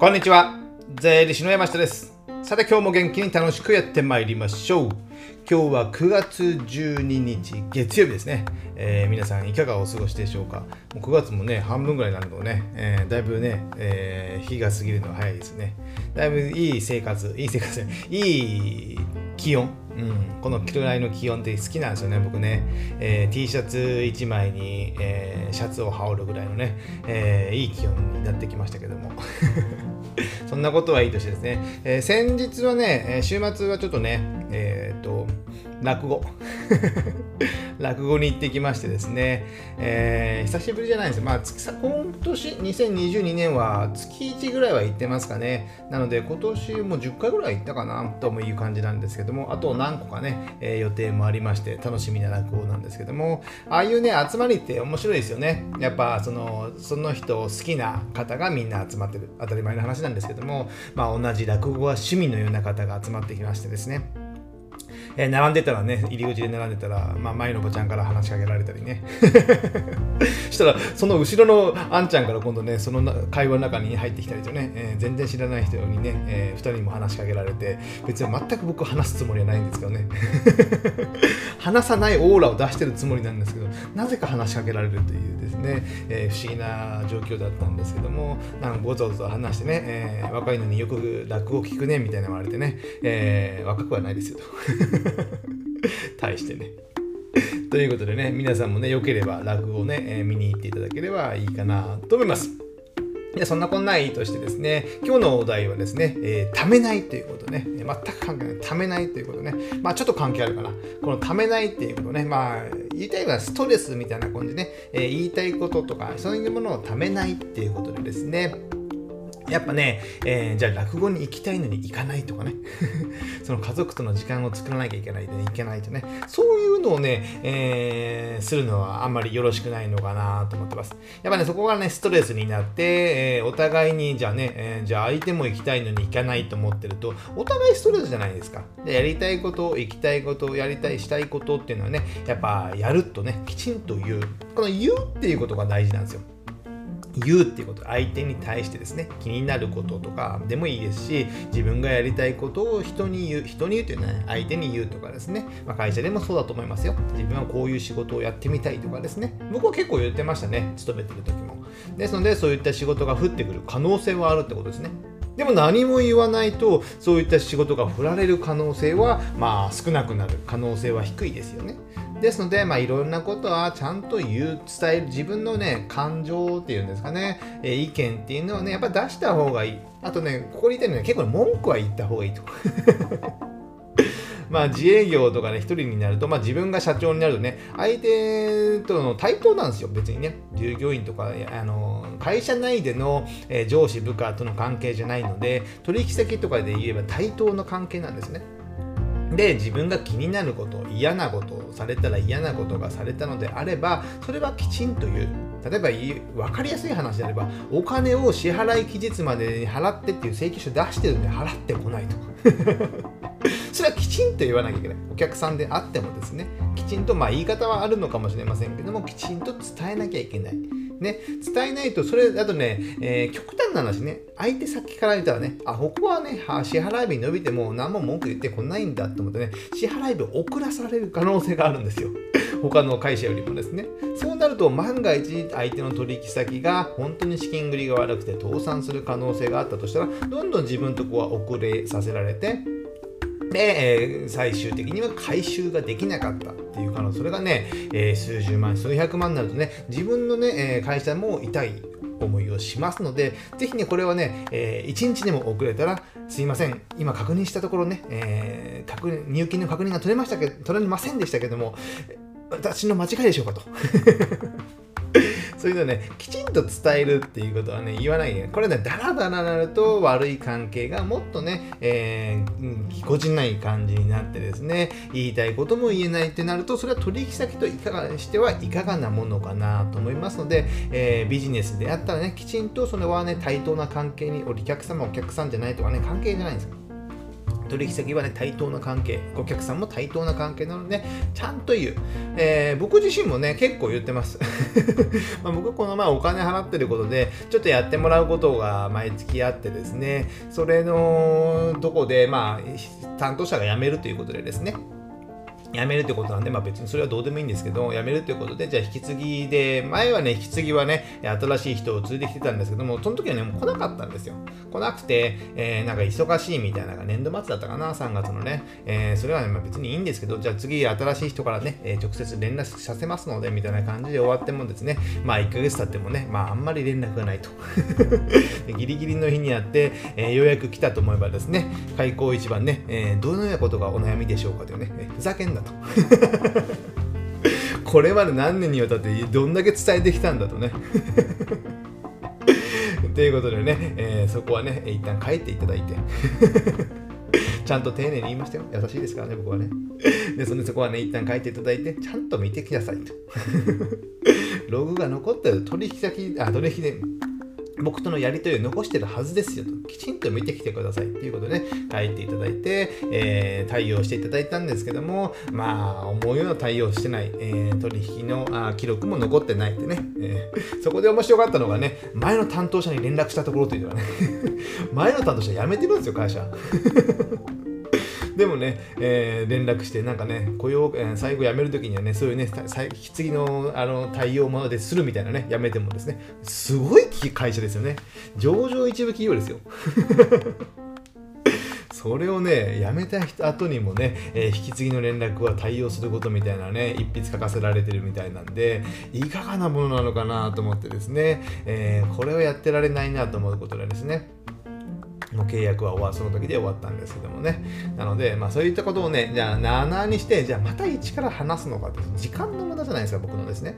こんにちは。税理士の山下です。さて今日も元気に楽しくやってまいりましょう。今日は9月12日月曜日ですね、えー、皆さんいかがお過ごしでしょうか。もう9月もね半分ぐらいになるのね、えー、だいぶね、えー、日が過ぎるのは早いですね。だいぶいい生活いい生活いい気温。うん、このくらいの気温って好きなんですよね、僕ね。えー、T シャツ1枚に、えー、シャツを羽織るぐらいのね、えー、いい気温になってきましたけども。そんなことはいいとしてですね、え先日はね、週末はちょっとね、えっと、落語 落語に行ってきましてですね、えー、久しぶりじゃないです。まあ、今年、2022年は月1ぐらいは行ってますかね。なので、今年も10回ぐらい行ったかなともいう感じなんですけども、あと何個かね、えー、予定もありまして、楽しみな落語なんですけども、ああいうね、集まりって面白いですよね。やっぱ、その、その人好きな方がみんな集まってる。当たり前の話なんですけども、まあ、同じ落語は趣味のような方が集まってきましてですね。えー、並んでたらね、入り口で並んでたら、まあ、前の子ちゃんから話しかけられたりね。したら、その後ろのあんちゃんから今度ね、その会話の中に入ってきたりとね、えー、全然知らない人にね、えー、2人にも話しかけられて、別に全く僕話すつもりはないんですけどね。話さないオーラを出してるつもりなんですけど、なぜか話しかけられるというですね、えー、不思議な状況だったんですけども、なんかごぞごぞ話してね、えー、若いのによく落語聞くねみたいな言われてね、えー、若くはないですよと。対してね。ということでね、皆さんもね、よければ落語をね、えー、見に行っていただければいいかなと思います。でそんなこんないいとしてですね、今日のお題はですね、えー、ためないということね、全く関係ない、ためないということね、まあちょっと関係あるかな。このためないっていうことね、まあ言いたいのはストレスみたいな感じでね、えー、言いたいこととか、そういうものをためないっていうことでですね、やっぱね、えー、じゃあ落語に行きたいのに行かないとかね その家族との時間を作らなきゃいけないで、ね、いけないとね、そういうのをね、えー、するのはあんまりよろしくないのかなと思ってます。やっぱね、そこがね、ストレスになって、えー、お互いに、じゃあね、えー、じゃあ相手も行きたいのに行かないと思ってると、お互いストレスじゃないですか。でやりたいこと、行きたいこと、やりたい、したいことっていうのはね、やっぱやるとね、きちんと言う。この言うっていうことが大事なんですよ。言うっていうこと相手に対してですね気になることとかでもいいですし自分がやりたいことを人に言う人に言うというのは、ね、相手に言うとかですね、まあ、会社でもそうだと思いますよ。自分はこういう仕事をやってみたいとかですね。僕は結構言ってましたね勤めてる時も。ですのでそういった仕事が降ってくる可能性はあるってことですね。でも何も言わないとそういった仕事が振られる可能性はまあ少なくなる可能性は低いですよねですので、まあ、いろんなことはちゃんと言う、伝える、自分のね、感情っていうんですかね、えー、意見っていうのをね、やっぱ出した方がいい。あとね、ここに言ったように、ね、結構文句は言った方がいいと。まあ自営業とかね、一人になると、まあ自分が社長になるとね、相手との対等なんですよ、別にね。従業員とか、あの、会社内での、え、上司、部下との関係じゃないので、取引先とかで言えば対等の関係なんですね。で自分が気になること嫌なことをされたら嫌なことがされたのであればそれはきちんと言う例えば分かりやすい話であればお金を支払い期日までに払ってっていう請求書出してるんで払ってこないとかそれはきちんと言わなきゃいけないお客さんであってもですねきちんとまあ言い方はあるのかもしれませんけどもきちんと伝えなきゃいけないね、伝えないと、それだとね、えー、極端な話ね、相手先から見たらね、あ、ここはね、支払い日伸びても何も文句言ってこないんだと思ってね、支払い日遅らされる可能性があるんですよ。他の会社よりもですね。そうなると、万が一相手の取引先が本当に資金繰りが悪くて倒産する可能性があったとしたら、どんどん自分とこは遅れさせられて、で、えー、最終的には回収ができなかったっていう可能それがね、えー、数十万、数百万になるとね、自分のね、え、会社も痛い思いをしますので、ぜひね、これはね、えー、1日でも遅れたら、すいません、今確認したところね、えー、確入金の確認が取れましたけど、取れませんでしたけども、私の間違いでしょうかと。そういうのね、きちんと伝えるっていうことはね、言わないで、これね、だらだらなると悪い関係がもっとね、えー、ぎこちない感じになってですね、言いたいことも言えないってなると、それは取引先といかがしてはいかがなものかなと思いますので、えー、ビジネスであったらね、きちんとそれはね、対等な関係に、お客様、お客さんじゃないとかね、関係じゃないんですよ。取引先はね、対等な関係、お客さんも対等な関係なので、ちゃんと言う。えー、僕自身もね、結構言ってます。まあ僕、この前お金払ってることで、ちょっとやってもらうことが毎月あってですね、それのとこで、まあ、担当者が辞めるということでですね、辞めるってことなんで、まあ別にそれはどうでもいいんですけど、辞めるってことで、じゃあ引き継ぎで、前はね、引き継ぎはね、新しい人を連れてきてたんですけども、その時はね、もう来なかったんですよ。来なくて、えー、なんか忙しいみたいなが、年度末だったかな、3月のね。えー、それはね、まあ、別にいいんですけど、じゃあ次、新しい人からね、えー、直接連絡させますので、みたいな感じで終わってもですね、まあ1ヶ月経ってもね、まああんまり連絡がないと。ギリギリの日にやって、えー、ようやく来たと思えばですね、開口一番ね、えー、どのようなことがお悩みでしょうかというね、ふざけんなと。これまで何年にわたってどんだけ伝えてきたんだとね。ということでね、えー、そこはね、一旦帰っていただいて。ちゃんと丁寧に言いましたよ。優しいですからね、僕はね。で、そのそこはね、一旦書いていただいて、ちゃんと見てくださいと。ログが残ってる取引先、あ、取引で、僕とのやり取りを残してるはずですよと。きちんと見てきてくださいっていうことで、書いていただいて、えー、対応していただいたんですけども、まあ、思うような対応してない、えー、取引のあ記録も残ってないってね、えー、そこで面白かったのがね、前の担当者に連絡したところというのはね、前の担当者辞めてるんですよ、会社。でもね、えー、連絡して、なんかね、雇用、えー、最後辞めるときにはね、そういうね、引き継ぎのあの対応までするみたいなね、辞めてもですね、すごい会社ですよね。上場一部企業ですよ。それをね、辞めた人後にもね、えー、引き継ぎの連絡は対応することみたいなね、一筆書かせられてるみたいなんで、いかがなものなのかなと思ってですね、えー、これをやってられないなと思うことでですね、もう契約は終わその時で終わったんですけどもね。なので、まあそういったことをね、じゃあ7にして、じゃあまた1から話すのかって、時間の無駄じゃないですか、僕のですね。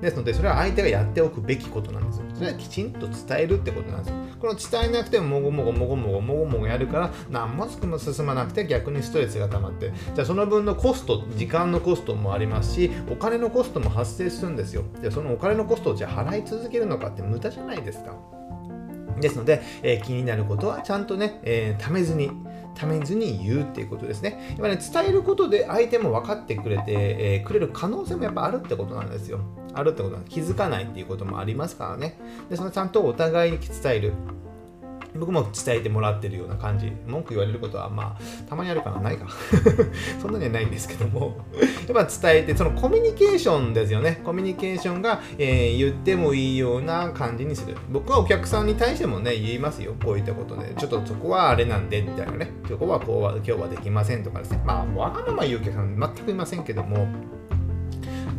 ですので、それは相手がやっておくべきことなんですよ。それはきちんと伝えるってことなんですよ。この伝えなくても、もごもごもごもごもごもごやるから、何も進まなくて逆にストレスが溜まって、じゃあその分のコスト、時間のコストもありますし、お金のコストも発生するんですよ。で、そのお金のコストをじゃあ払い続けるのかって無駄じゃないですか。ですので、えー、気になることはちゃんとね、えー、ためずに、ためずに言うっていうことですね。やっぱね、伝えることで相手も分かってくれて、えー、くれる可能性もやっぱあるってことなんですよ。あるってことなんです。気づかないっていうこともありますからね。で、そのちゃんとお互いに伝える。僕も伝えてもらってるような感じ。文句言われることはまあたまにあるかな。ないか。そんなにはないんですけども。やっぱ伝えてそのコミュニケーションですよね。コミュニケーションが、えー、言ってもいいような感じにする。僕はお客さんに対してもね言いますよ。こういったことで。ちょっとそこはあれなんでみたいなね。そこはこうは今日はできませんとかですね。まあわがまま言うお客さん全くいませんけども。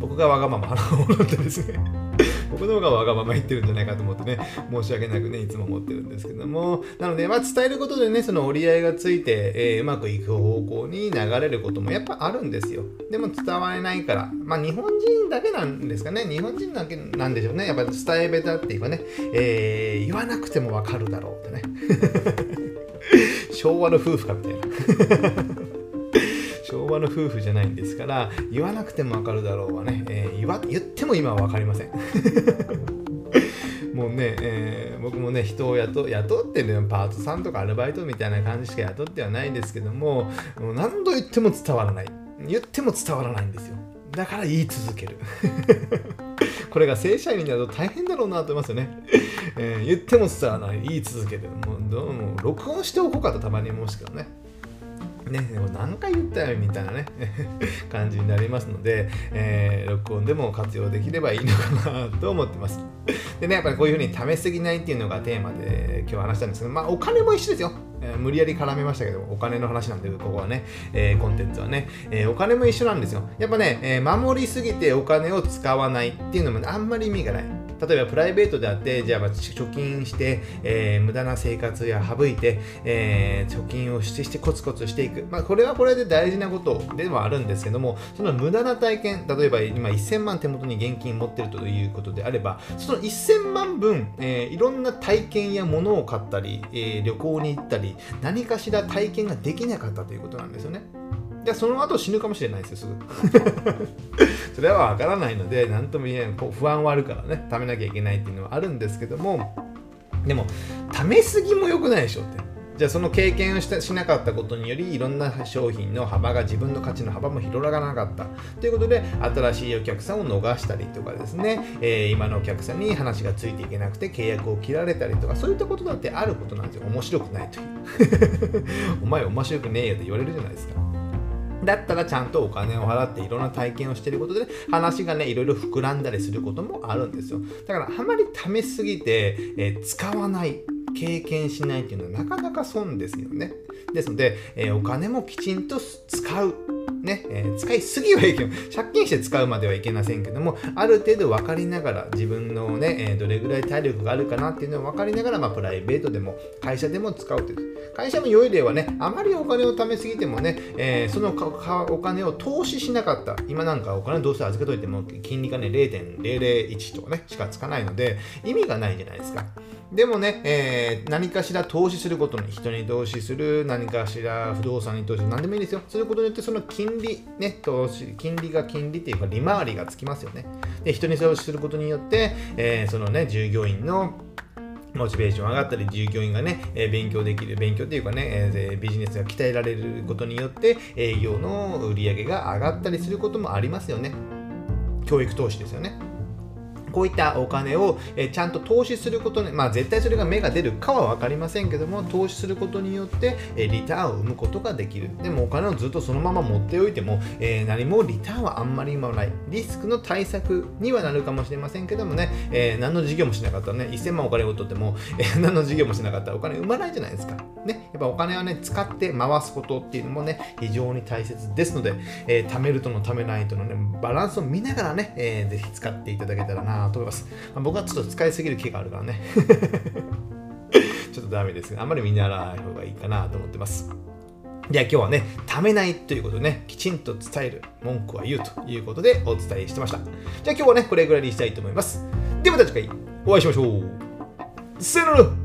僕がわがまま払うものってですね 僕の方がわがまま言ってるんじゃないかと思ってね、申し訳なくね、いつも思ってるんですけども、なので、まあ、伝えることでね、その折り合いがついて、えー、うまくいく方向に流れることもやっぱあるんですよ。でも伝われないから、まあ、日本人だけなんですかね、日本人だけなんでしょうね、やっぱ伝えべたっていうかね、えー、言わなくてもわかるだろうってね。昭和の夫婦かみたいな。昭和の夫婦じゃないんですから言わなくてもわかるだろうはね、えー、言わ言っても今は分かりません。もうね、えー、僕もね人を雇雇ってるパートさんとかアルバイトみたいな感じしか雇ってはないんですけどももう何度言っても伝わらない。言っても伝わらないんですよ。だから言い続ける。これが正社員になると大変だろうなと思いますよね、えー、言っても伝わらない。言い続ける。もうどうも録音しておこうかとたまに思いますけどね。ね、何回言ったよみたいなね 感じになりますので、えー、録音でも活用できればいいのかなと思ってます。でね、やっぱりこういうふうに試しすぎないっていうのがテーマで今日話したんですけど、まあお金も一緒ですよ。えー、無理やり絡めましたけど、お金の話なんで、ここはね、えー、コンテンツはね、えー、お金も一緒なんですよ。やっぱね、え守りすぎてお金を使わないっていうのも、ね、あんまり意味がない。例えばプライベートであって、じゃあま貯金して、えー、無駄な生活や省いて、えー、貯金をしてしてコツコツしていく。まあ、これはこれで大事なことではあるんですけども、その無駄な体験、例えば今1000万手元に現金持ってるということであれば、その1000万分、えー、いろんな体験や物を買ったり、え旅行に行ったり、何かしら体験ができなかったということなんですよね。じゃその後死ぬかもしれないですよ、すぐ。それはわからないので、何とも言えない、不安はあるからね、貯めなきゃいけないっていうのはあるんですけども、でも、貯めすぎも良くないでしょって。じゃあその経験をしたしなかったことによりいろんな商品の幅が自分の価値の幅も広がらなかった。ということで新しいお客さんを逃したりとかですね、えー、今のお客さんに話がついていけなくて契約を切られたりとかそういったことだってあることなんですよ面白くないという。お前面白くねえよって言われるじゃないですか。だったらちゃんとお金を払っていろんな体験をしてることで話がねいろいろ膨らんだりすることもあるんですよ。だからあまり試しすぎて、えー、使わない。経験しないっていうのはなかなか損ですよね。ですので、えー、お金もきちんと使う。ね、えー、使いすぎはいけない。借金して使うまではいけませんけども、ある程度分かりながら、自分のね、えー、どれぐらい体力があるかなっていうのを分かりながら、まあ、プライベートでも、会社でも使うという。会社も良い例はね、あまりお金を貯めすぎてもね、えー、そのお金を投資しなかった。今なんかお金どうせ預けといても、金利がね、0.001とかね、しかつかないので、意味がないじゃないですか。でもね、えー、何かしら投資することに、人に投資する、何かしら不動産に投資する、何でもいいですよ。することによって、その金利、ね、投資、金利が金利っていうか、利回りがつきますよね。で、人に投資することによって、えー、そのね、従業員のモチベーション上がったり、従業員がね、え勉強できる、勉強っていうかね、えビジネスが鍛えられることによって、営業の売り上げが上がったりすることもありますよね。教育投資ですよね。こういったお金を、えちゃんと投資することに、まあ、絶対それが芽が出るかは分かりませんけども投資することによって、えリターンを生むことができる。でもお金をずっとそのまま持っておいても、え何もリターンはあんまり今はない。リスクの対策にはなるかもしれませんけどもね、え、何の事業もしなかったらね1000万お金を取っても、え、何の事業もしなかったらお金生まないじゃないですか。ねやっぱお金はね使って回すことっていうのもね非常に大切ですので、え、貯めるとの貯めないとのねバランスを見ながらね、えー、ぜひ使っていただけたらなと思います、まあ、僕はちょっと使いすぎる気があるからね ちょっとダメですがあんまり見習わない方がいいかなと思ってますでは今日はね、ためないということでね、きちんと伝える、文句は言うということでお伝えしてました。じゃあ今日はね、これぐらいにしたいと思います。ではまた次回お会いしましょう。さよなら